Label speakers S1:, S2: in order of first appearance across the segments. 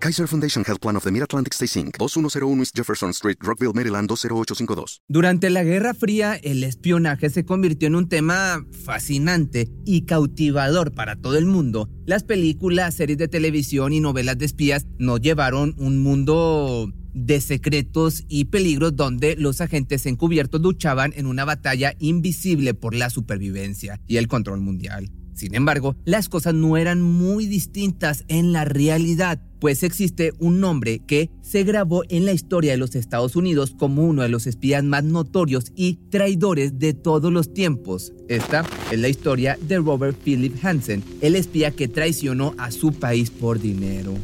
S1: Kaiser Foundation Health Plan of the Mid-Atlantic Stay Inc., 2101 East Jefferson Street, Rockville, Maryland 20852.
S2: Durante la Guerra Fría, el espionaje se convirtió en un tema fascinante y cautivador para todo el mundo. Las películas, series de televisión y novelas de espías nos llevaron un mundo de secretos y peligros donde los agentes encubiertos luchaban en una batalla invisible por la supervivencia y el control mundial. Sin embargo, las cosas no eran muy distintas en la realidad, pues existe un nombre que se grabó en la historia de los Estados Unidos como uno de los espías más notorios y traidores de todos los tiempos. Esta es la historia de Robert Philip Hansen, el espía que traicionó a su país por dinero.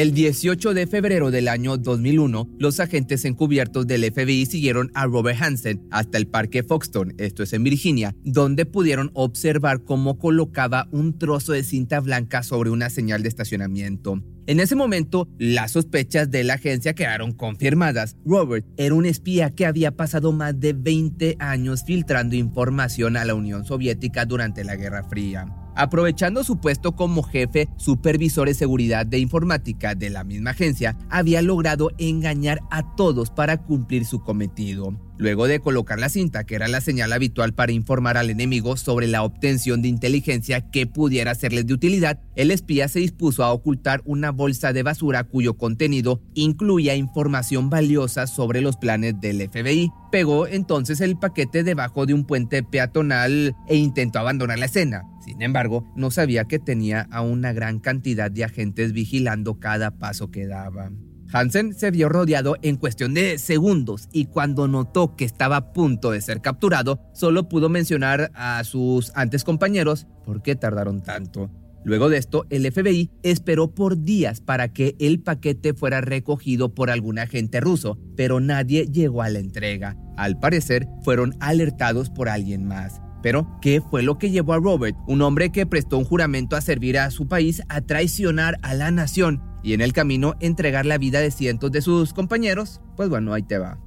S2: El 18 de febrero del año 2001, los agentes encubiertos del FBI siguieron a Robert Hansen hasta el parque Foxton, esto es en Virginia, donde pudieron observar cómo colocaba un trozo de cinta blanca sobre una señal de estacionamiento. En ese momento, las sospechas de la agencia quedaron confirmadas. Robert era un espía que había pasado más de 20 años filtrando información a la Unión Soviética durante la Guerra Fría. Aprovechando su puesto como jefe supervisor de seguridad de informática de la misma agencia, había logrado engañar a todos para cumplir su cometido. Luego de colocar la cinta, que era la señal habitual para informar al enemigo sobre la obtención de inteligencia que pudiera serles de utilidad, el espía se dispuso a ocultar una bolsa de basura cuyo contenido incluía información valiosa sobre los planes del FBI. Pegó entonces el paquete debajo de un puente peatonal e intentó abandonar la escena. Sin embargo, no sabía que tenía a una gran cantidad de agentes vigilando cada paso que daba. Hansen se vio rodeado en cuestión de segundos y cuando notó que estaba a punto de ser capturado, solo pudo mencionar a sus antes compañeros por qué tardaron tanto. Luego de esto, el FBI esperó por días para que el paquete fuera recogido por algún agente ruso, pero nadie llegó a la entrega. Al parecer, fueron alertados por alguien más. Pero, ¿qué fue lo que llevó a Robert, un hombre que prestó un juramento a servir a su país, a traicionar a la nación y en el camino entregar la vida de cientos de sus compañeros? Pues bueno, ahí te va.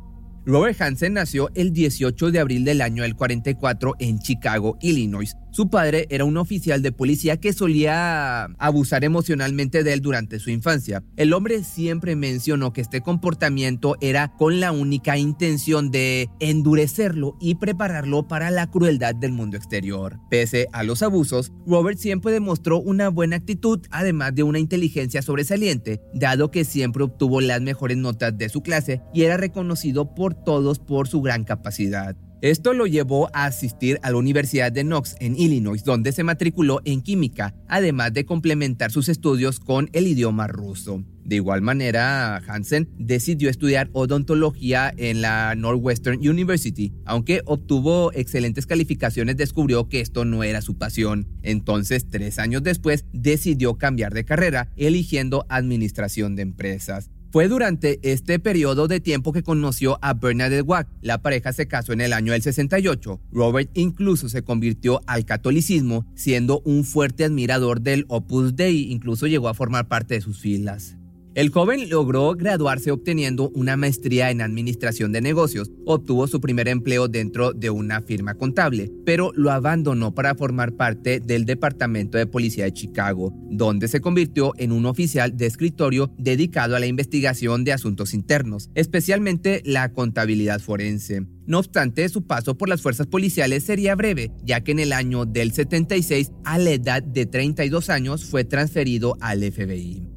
S2: Robert Hansen nació el 18 de abril del año del 44 en Chicago, Illinois, su padre era un oficial de policía que solía abusar emocionalmente de él durante su infancia. El hombre siempre mencionó que este comportamiento era con la única intención de endurecerlo y prepararlo para la crueldad del mundo exterior. Pese a los abusos, Robert siempre demostró una buena actitud, además de una inteligencia sobresaliente, dado que siempre obtuvo las mejores notas de su clase y era reconocido por todos por su gran capacidad. Esto lo llevó a asistir a la Universidad de Knox en Illinois, donde se matriculó en química, además de complementar sus estudios con el idioma ruso. De igual manera, Hansen decidió estudiar odontología en la Northwestern University. Aunque obtuvo excelentes calificaciones, descubrió que esto no era su pasión. Entonces, tres años después, decidió cambiar de carrera, eligiendo administración de empresas. Fue durante este periodo de tiempo que conoció a Bernadette Wack. La pareja se casó en el año del 68. Robert incluso se convirtió al catolicismo, siendo un fuerte admirador del Opus Dei, incluso llegó a formar parte de sus filas. El joven logró graduarse obteniendo una maestría en administración de negocios, obtuvo su primer empleo dentro de una firma contable, pero lo abandonó para formar parte del Departamento de Policía de Chicago, donde se convirtió en un oficial de escritorio dedicado a la investigación de asuntos internos, especialmente la contabilidad forense. No obstante, su paso por las fuerzas policiales sería breve, ya que en el año del 76, a la edad de 32 años, fue transferido al FBI.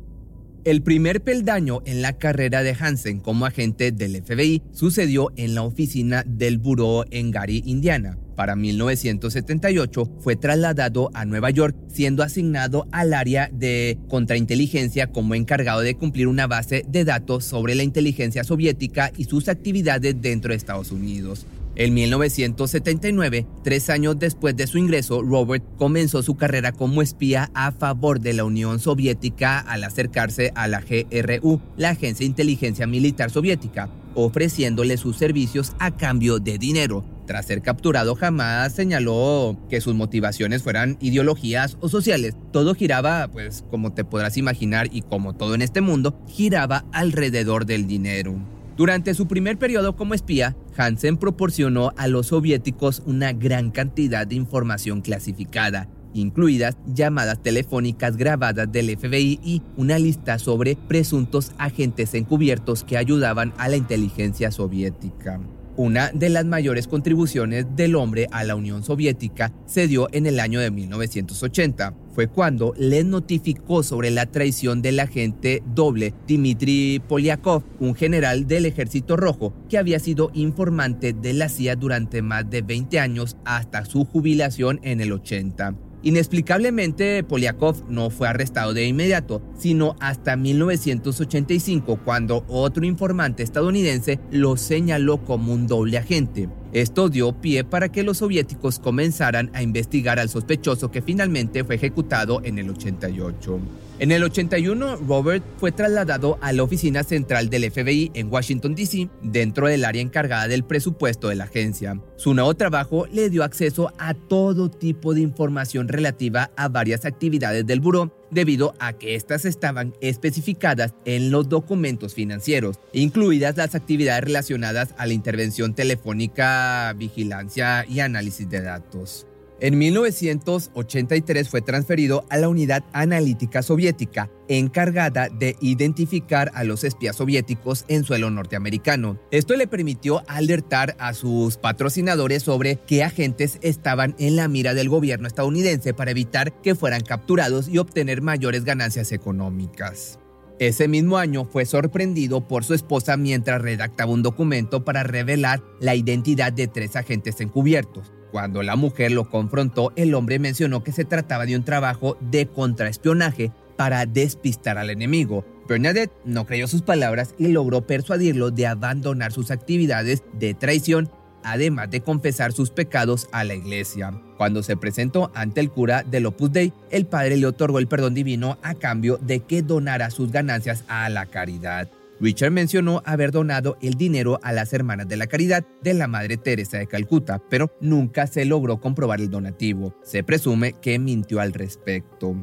S2: El primer peldaño en la carrera de Hansen como agente del FBI sucedió en la oficina del buró en Gary, Indiana. Para 1978 fue trasladado a Nueva York, siendo asignado al área de contrainteligencia como encargado de cumplir una base de datos sobre la inteligencia soviética y sus actividades dentro de Estados Unidos. En 1979, tres años después de su ingreso, Robert comenzó su carrera como espía a favor de la Unión Soviética al acercarse a la GRU, la Agencia de Inteligencia Militar Soviética. ofreciéndole sus servicios a cambio de dinero. Tras ser capturado jamás señaló que sus motivaciones fueran ideologías o sociales. Todo giraba, pues como te podrás imaginar y como todo en este mundo, giraba alrededor del dinero. Durante su primer periodo como espía, Hansen proporcionó a los soviéticos una gran cantidad de información clasificada, incluidas llamadas telefónicas grabadas del FBI y una lista sobre presuntos agentes encubiertos que ayudaban a la inteligencia soviética. Una de las mayores contribuciones del hombre a la Unión Soviética se dio en el año de 1980. Fue cuando les notificó sobre la traición del agente doble Dmitry Polyakov, un general del Ejército Rojo que había sido informante de la CIA durante más de 20 años hasta su jubilación en el 80. Inexplicablemente, Polyakov no fue arrestado de inmediato, sino hasta 1985, cuando otro informante estadounidense lo señaló como un doble agente. Esto dio pie para que los soviéticos comenzaran a investigar al sospechoso que finalmente fue ejecutado en el 88. En el 81, Robert fue trasladado a la oficina central del FBI en Washington, D.C., dentro del área encargada del presupuesto de la agencia. Su nuevo trabajo le dio acceso a todo tipo de información relativa a varias actividades del buró, debido a que éstas estaban especificadas en los documentos financieros, incluidas las actividades relacionadas a la intervención telefónica, vigilancia y análisis de datos. En 1983 fue transferido a la Unidad Analítica Soviética, encargada de identificar a los espías soviéticos en suelo norteamericano. Esto le permitió alertar a sus patrocinadores sobre qué agentes estaban en la mira del gobierno estadounidense para evitar que fueran capturados y obtener mayores ganancias económicas. Ese mismo año fue sorprendido por su esposa mientras redactaba un documento para revelar la identidad de tres agentes encubiertos. Cuando la mujer lo confrontó, el hombre mencionó que se trataba de un trabajo de contraespionaje para despistar al enemigo. Bernadette no creyó sus palabras y logró persuadirlo de abandonar sus actividades de traición, además de confesar sus pecados a la iglesia. Cuando se presentó ante el cura del Opus Dei, el padre le otorgó el perdón divino a cambio de que donara sus ganancias a la caridad. Richard mencionó haber donado el dinero a las Hermanas de la Caridad de la Madre Teresa de Calcuta, pero nunca se logró comprobar el donativo. Se presume que mintió al respecto.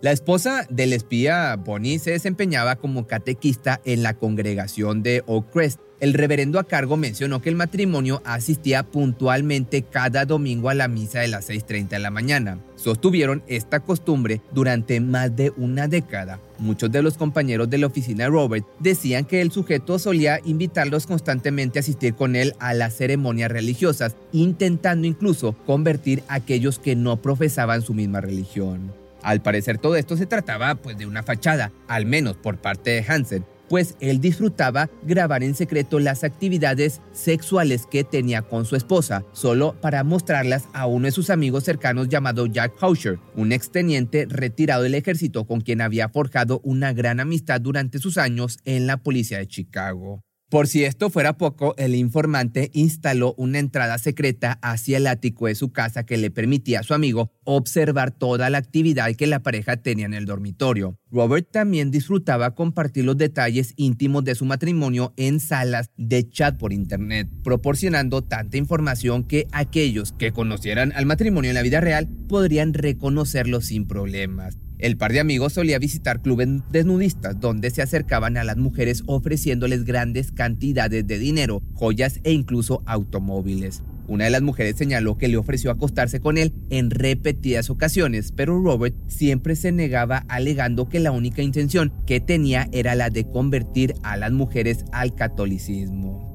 S2: La esposa del espía Bonnie se desempeñaba como catequista en la congregación de Oak Crest el reverendo a cargo mencionó que el matrimonio asistía puntualmente cada domingo a la misa de las 6.30 de la mañana. Sostuvieron esta costumbre durante más de una década. Muchos de los compañeros de la oficina de Robert decían que el sujeto solía invitarlos constantemente a asistir con él a las ceremonias religiosas, intentando incluso convertir a aquellos que no profesaban su misma religión. Al parecer todo esto se trataba pues de una fachada, al menos por parte de Hansen, pues él disfrutaba grabar en secreto las actividades sexuales que tenía con su esposa, solo para mostrarlas a uno de sus amigos cercanos llamado Jack Hausher, un exteniente retirado del ejército con quien había forjado una gran amistad durante sus años en la policía de Chicago. Por si esto fuera poco, el informante instaló una entrada secreta hacia el ático de su casa que le permitía a su amigo observar toda la actividad que la pareja tenía en el dormitorio. Robert también disfrutaba compartir los detalles íntimos de su matrimonio en salas de chat por internet, proporcionando tanta información que aquellos que conocieran al matrimonio en la vida real podrían reconocerlo sin problemas. El par de amigos solía visitar clubes desnudistas donde se acercaban a las mujeres ofreciéndoles grandes cantidades de dinero, joyas e incluso automóviles. Una de las mujeres señaló que le ofreció acostarse con él en repetidas ocasiones, pero Robert siempre se negaba alegando que la única intención que tenía era la de convertir a las mujeres al catolicismo.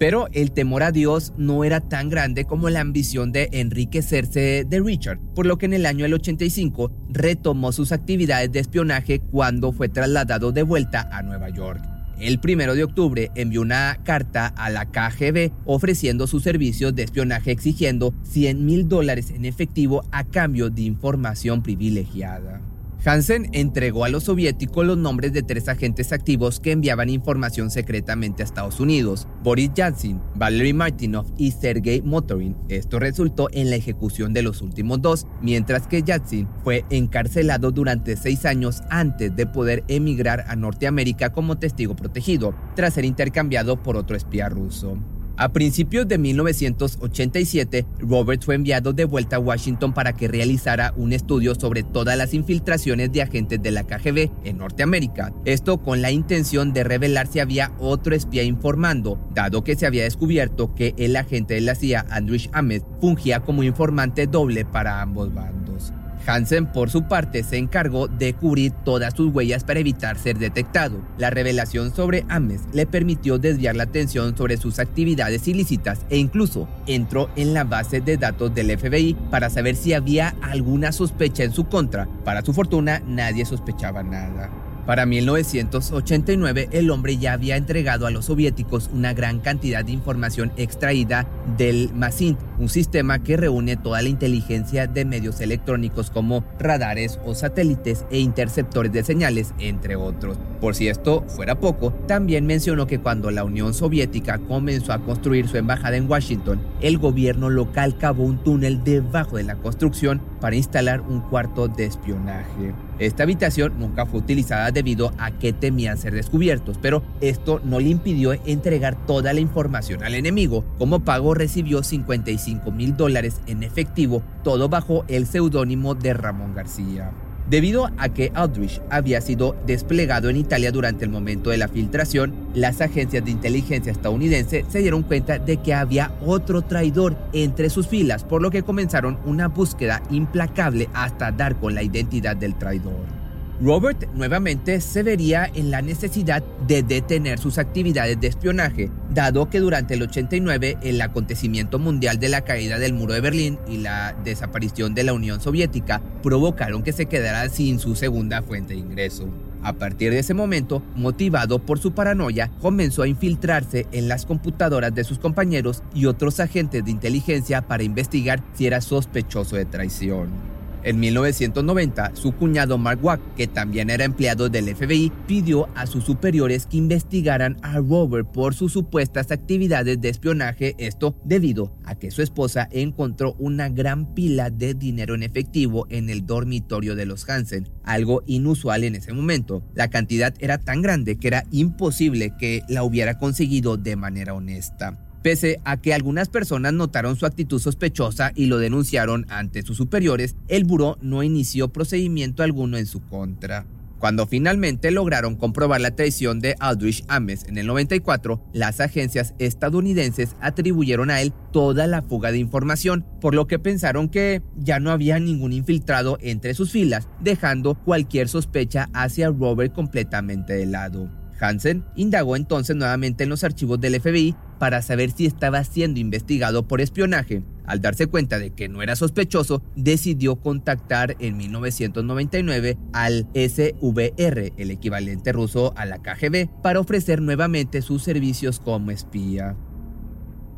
S2: Pero el temor a Dios no era tan grande como la ambición de enriquecerse de Richard, por lo que en el año del 85 retomó sus actividades de espionaje cuando fue trasladado de vuelta a Nueva York. El primero de octubre envió una carta a la KGB ofreciendo sus servicios de espionaje exigiendo 100 mil dólares en efectivo a cambio de información privilegiada. Hansen entregó a los soviéticos los nombres de tres agentes activos que enviaban información secretamente a Estados Unidos, Boris Yeltsin, Valery Martinov y Sergei Motorin. Esto resultó en la ejecución de los últimos dos, mientras que Yeltsin fue encarcelado durante seis años antes de poder emigrar a Norteamérica como testigo protegido, tras ser intercambiado por otro espía ruso. A principios de 1987, Roberts fue enviado de vuelta a Washington para que realizara un estudio sobre todas las infiltraciones de agentes de la KGB en Norteamérica. Esto con la intención de revelar si había otro espía informando, dado que se había descubierto que el agente de la CIA, Andrich Ahmed, fungía como informante doble para ambos bandos. Hansen, por su parte, se encargó de cubrir todas sus huellas para evitar ser detectado. La revelación sobre Ames le permitió desviar la atención sobre sus actividades ilícitas e incluso entró en la base de datos del FBI para saber si había alguna sospecha en su contra. Para su fortuna, nadie sospechaba nada. Para 1989, el hombre ya había entregado a los soviéticos una gran cantidad de información extraída del MASINT, un sistema que reúne toda la inteligencia de medios electrónicos como radares o satélites e interceptores de señales, entre otros. Por si esto fuera poco, también mencionó que cuando la Unión Soviética comenzó a construir su embajada en Washington, el gobierno local cavó un túnel debajo de la construcción para instalar un cuarto de espionaje. Esta habitación nunca fue utilizada debido a que temían ser descubiertos, pero esto no le impidió entregar toda la información al enemigo. Como pago recibió 55 mil dólares en efectivo, todo bajo el seudónimo de Ramón García. Debido a que Aldrich había sido desplegado en Italia durante el momento de la filtración, las agencias de inteligencia estadounidenses se dieron cuenta de que había otro traidor entre sus filas, por lo que comenzaron una búsqueda implacable hasta dar con la identidad del traidor. Robert nuevamente se vería en la necesidad de detener sus actividades de espionaje, dado que durante el 89 el acontecimiento mundial de la caída del muro de Berlín y la desaparición de la Unión Soviética provocaron que se quedara sin su segunda fuente de ingreso. A partir de ese momento, motivado por su paranoia, comenzó a infiltrarse en las computadoras de sus compañeros y otros agentes de inteligencia para investigar si era sospechoso de traición. En 1990, su cuñado Mark Wack, que también era empleado del FBI, pidió a sus superiores que investigaran a Robert por sus supuestas actividades de espionaje, esto debido a que su esposa encontró una gran pila de dinero en efectivo en el dormitorio de los Hansen, algo inusual en ese momento. La cantidad era tan grande que era imposible que la hubiera conseguido de manera honesta. Pese a que algunas personas notaron su actitud sospechosa y lo denunciaron ante sus superiores, el buró no inició procedimiento alguno en su contra. Cuando finalmente lograron comprobar la traición de Aldrich Ames en el 94, las agencias estadounidenses atribuyeron a él toda la fuga de información, por lo que pensaron que ya no había ningún infiltrado entre sus filas, dejando cualquier sospecha hacia Robert completamente de lado. Hansen indagó entonces nuevamente en los archivos del FBI para saber si estaba siendo investigado por espionaje. Al darse cuenta de que no era sospechoso, decidió contactar en 1999 al SVR, el equivalente ruso a la KGB, para ofrecer nuevamente sus servicios como espía.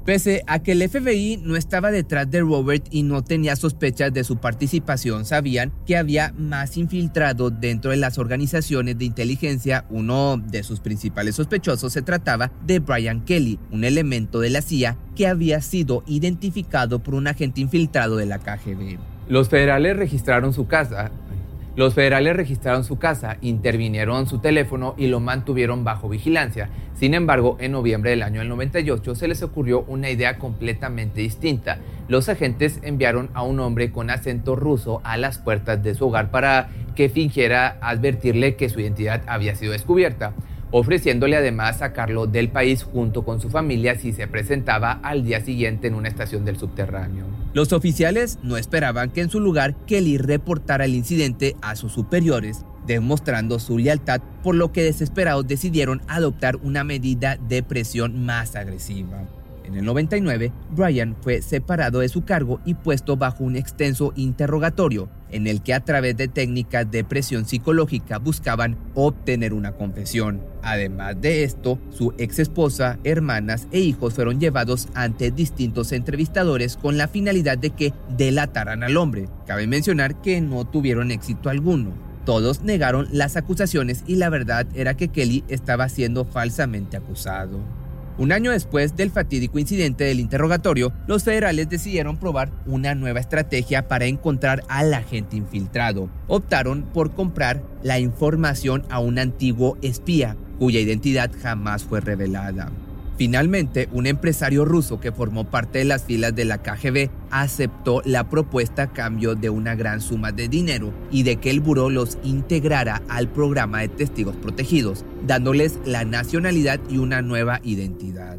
S2: Pese a que el FBI no estaba detrás de Robert y no tenía sospechas de su participación, sabían que había más infiltrados dentro de las organizaciones de inteligencia. Uno de sus principales sospechosos se trataba de Brian Kelly, un elemento de la CIA que había sido identificado por un agente infiltrado de la KGB.
S3: Los federales registraron su casa, los federales registraron su casa, intervinieron su teléfono y lo mantuvieron bajo vigilancia. Sin embargo, en noviembre del año 98 se les ocurrió una idea completamente distinta. Los agentes enviaron a un hombre con acento ruso a las puertas de su hogar para que fingiera advertirle que su identidad había sido descubierta ofreciéndole además sacarlo del país junto con su familia si se presentaba al día siguiente en una estación del subterráneo.
S2: Los oficiales no esperaban que en su lugar Kelly reportara el incidente a sus superiores, demostrando su lealtad, por lo que desesperados decidieron adoptar una medida de presión más agresiva. En el 99, Brian fue separado de su cargo y puesto bajo un extenso interrogatorio, en el que a través de técnicas de presión psicológica buscaban obtener una confesión. Además de esto, su ex esposa, hermanas e hijos fueron llevados ante distintos entrevistadores con la finalidad de que delataran al hombre. Cabe mencionar que no tuvieron éxito alguno. todos negaron las acusaciones y la verdad era que Kelly estaba siendo falsamente acusado. Un año después del fatídico incidente del interrogatorio, los federales decidieron probar una nueva estrategia para encontrar al agente infiltrado. Optaron por comprar la información a un antiguo espía, cuya identidad jamás fue revelada. Finalmente, un empresario ruso que formó parte de las filas de la KGB aceptó la propuesta a cambio de una gran suma de dinero y de que el buró los integrara al programa de testigos protegidos, dándoles la nacionalidad y una nueva identidad.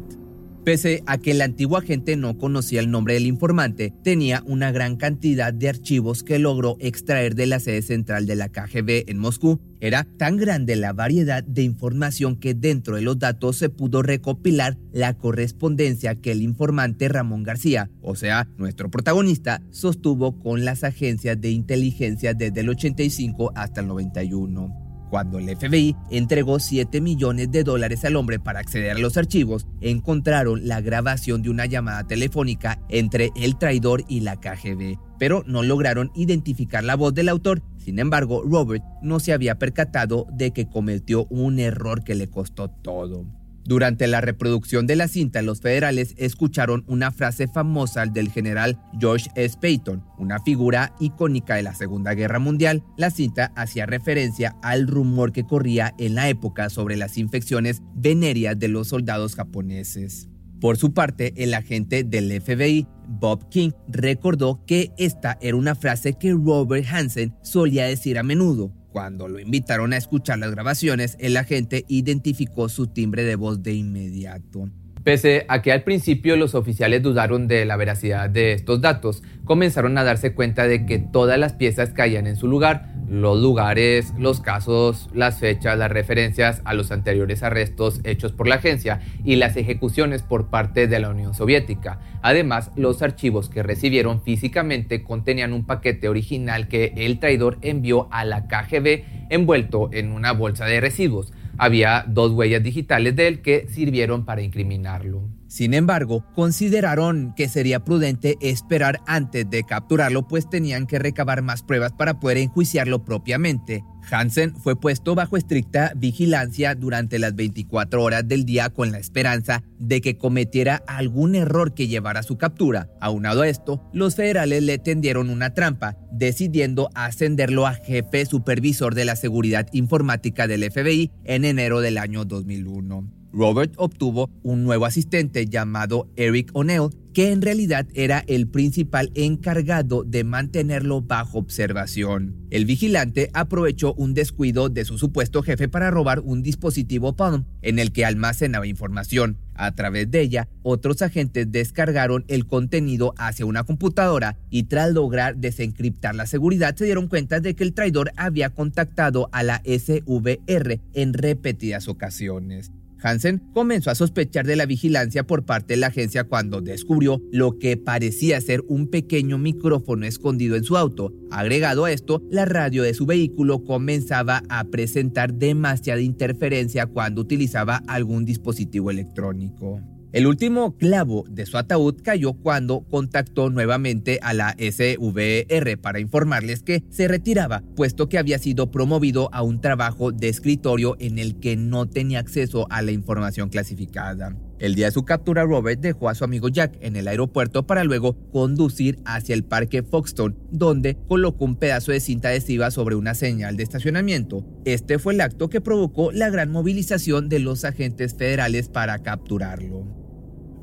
S2: Pese a que el antiguo agente no conocía el nombre del informante, tenía una gran cantidad de archivos que logró extraer de la sede central de la KGB en Moscú. Era tan grande la variedad de información que dentro de los datos se pudo recopilar la correspondencia que el informante Ramón García, o sea, nuestro protagonista, sostuvo con las agencias de inteligencia desde el 85 hasta el 91. Cuando el FBI entregó 7 millones de dólares al hombre para acceder a los archivos, encontraron la grabación de una llamada telefónica entre el traidor y la KGB, pero no lograron identificar la voz del autor. Sin embargo, Robert no se había percatado de que cometió un error que le costó todo. Durante la reproducción de la cinta, los federales escucharon una frase famosa del general George S. Payton, una figura icónica de la Segunda Guerra Mundial. La cinta hacía referencia al rumor que corría en la época sobre las infecciones venéreas de los soldados japoneses. Por su parte, el agente del FBI, Bob King, recordó que esta era una frase que Robert Hansen solía decir a menudo. Cuando lo invitaron a escuchar las grabaciones, el agente identificó su timbre de voz de inmediato.
S3: Pese a que al principio los oficiales dudaron de la veracidad de estos datos, comenzaron a darse cuenta de que todas las piezas caían en su lugar, los lugares, los casos, las fechas, las referencias a los anteriores arrestos hechos por la agencia y las ejecuciones por parte de la Unión Soviética. Además, los archivos que recibieron físicamente contenían un paquete original que el traidor envió a la KGB envuelto en una bolsa de residuos había dos huellas digitales de él que sirvieron para incriminarlo.
S2: Sin embargo, consideraron que sería prudente esperar antes de capturarlo, pues tenían que recabar más pruebas para poder enjuiciarlo propiamente. Hansen fue puesto bajo estricta vigilancia durante las 24 horas del día con la esperanza de que cometiera algún error que llevara a su captura. Aunado a esto, los federales le tendieron una trampa, decidiendo ascenderlo a jefe supervisor de la seguridad informática del FBI en enero del año 2001. Robert obtuvo un nuevo asistente llamado Eric O'Neill, que en realidad era el principal encargado de mantenerlo bajo observación. El vigilante aprovechó un descuido de su supuesto jefe para robar un dispositivo Palm en el que almacenaba información. A través de ella, otros agentes descargaron el contenido hacia una computadora y tras lograr desencriptar la seguridad se dieron cuenta de que el traidor había contactado a la SVR en repetidas ocasiones. Hansen comenzó a sospechar de la vigilancia por parte de la agencia cuando descubrió lo que parecía ser un pequeño micrófono escondido en su auto. Agregado a esto, la radio de su vehículo comenzaba a presentar demasiada interferencia cuando utilizaba algún dispositivo electrónico. El último clavo de su ataúd cayó cuando contactó nuevamente a la SVR para informarles que se retiraba, puesto que había sido promovido a un trabajo de escritorio en el que no tenía acceso a la información clasificada. El día de su captura, Robert dejó a su amigo Jack en el aeropuerto para luego conducir hacia el parque Foxton, donde colocó un pedazo de cinta adhesiva sobre una señal de estacionamiento. Este fue el acto que provocó la gran movilización de los agentes federales para capturarlo.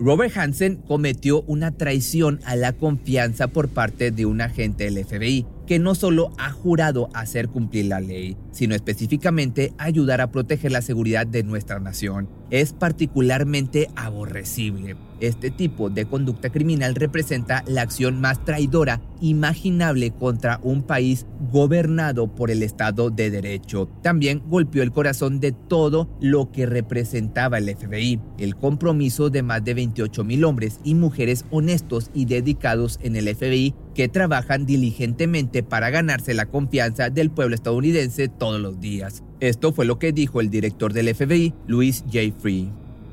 S2: Robert Hansen cometió una traición a la confianza por parte de un agente del FBI que no solo ha jurado hacer cumplir la ley, sino específicamente ayudar a proteger la seguridad de nuestra nación. Es particularmente aborrecible. Este tipo de conducta criminal representa la acción más traidora imaginable contra un país gobernado por el Estado de Derecho. También golpeó el corazón de todo lo que representaba el FBI, el compromiso de más de 28 mil hombres y mujeres honestos y dedicados en el FBI que trabajan diligentemente para ganarse la confianza del pueblo estadounidense todos los días. Esto fue lo que dijo el director del FBI, Louis J. Free.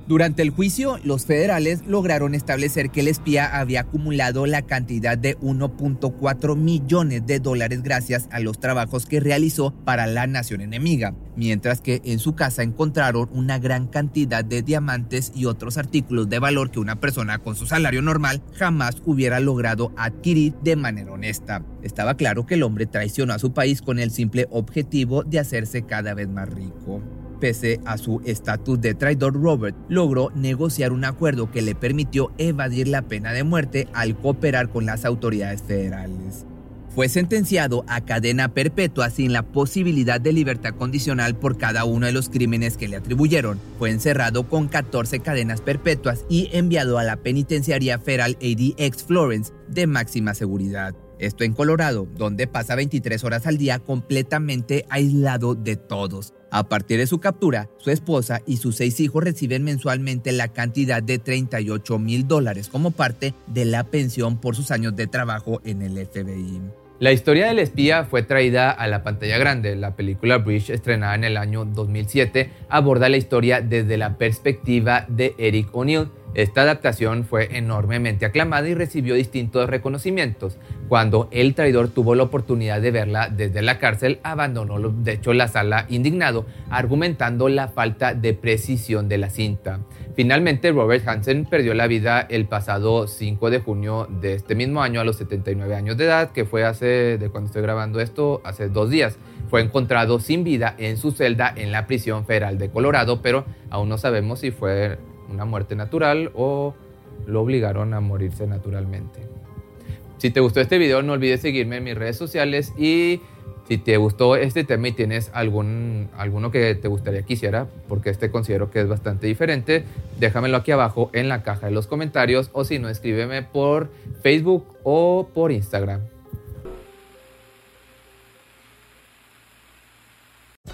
S2: Durante el juicio, los federales lograron establecer que el espía había acumulado la cantidad de 1.4 millones de dólares gracias a los trabajos que realizó para la nación enemiga, mientras que en su casa encontraron una gran cantidad de diamantes y otros artículos de valor que una persona con su salario normal jamás hubiera logrado adquirir de manera honesta. Estaba claro que el hombre traicionó a su país con el simple objetivo de hacerse cada vez más rico. Pese a su estatus de traidor, Robert logró negociar un acuerdo que le permitió evadir la pena de muerte al cooperar con las autoridades federales. Fue sentenciado a cadena perpetua sin la posibilidad de libertad condicional por cada uno de los crímenes que le atribuyeron. Fue encerrado con 14 cadenas perpetuas y enviado a la penitenciaría federal ADX Florence de máxima seguridad. Esto en Colorado, donde pasa 23 horas al día completamente aislado de todos. A partir de su captura, su esposa y sus seis hijos reciben mensualmente la cantidad de 38 mil dólares como parte de la pensión por sus años de trabajo en el FBI.
S3: La historia del espía fue traída a la pantalla grande. La película Bridge, estrenada en el año 2007, aborda la historia desde la perspectiva de Eric O'Neill, esta adaptación fue enormemente aclamada y recibió distintos reconocimientos. Cuando el traidor tuvo la oportunidad de verla desde la cárcel, abandonó de hecho la sala indignado, argumentando la falta de precisión de la cinta. Finalmente, Robert Hansen perdió la vida el pasado 5 de junio de este mismo año a los 79 años de edad, que fue hace, de cuando estoy grabando esto, hace dos días. Fue encontrado sin vida en su celda en la prisión federal de Colorado, pero aún no sabemos si fue una muerte natural o lo obligaron a morirse naturalmente. Si te gustó este video no olvides seguirme en mis redes sociales y si te gustó este tema y tienes algún, alguno que te gustaría que hiciera, porque este considero que es bastante diferente, déjamelo aquí abajo en la caja de los comentarios o si no, escríbeme por Facebook o por Instagram.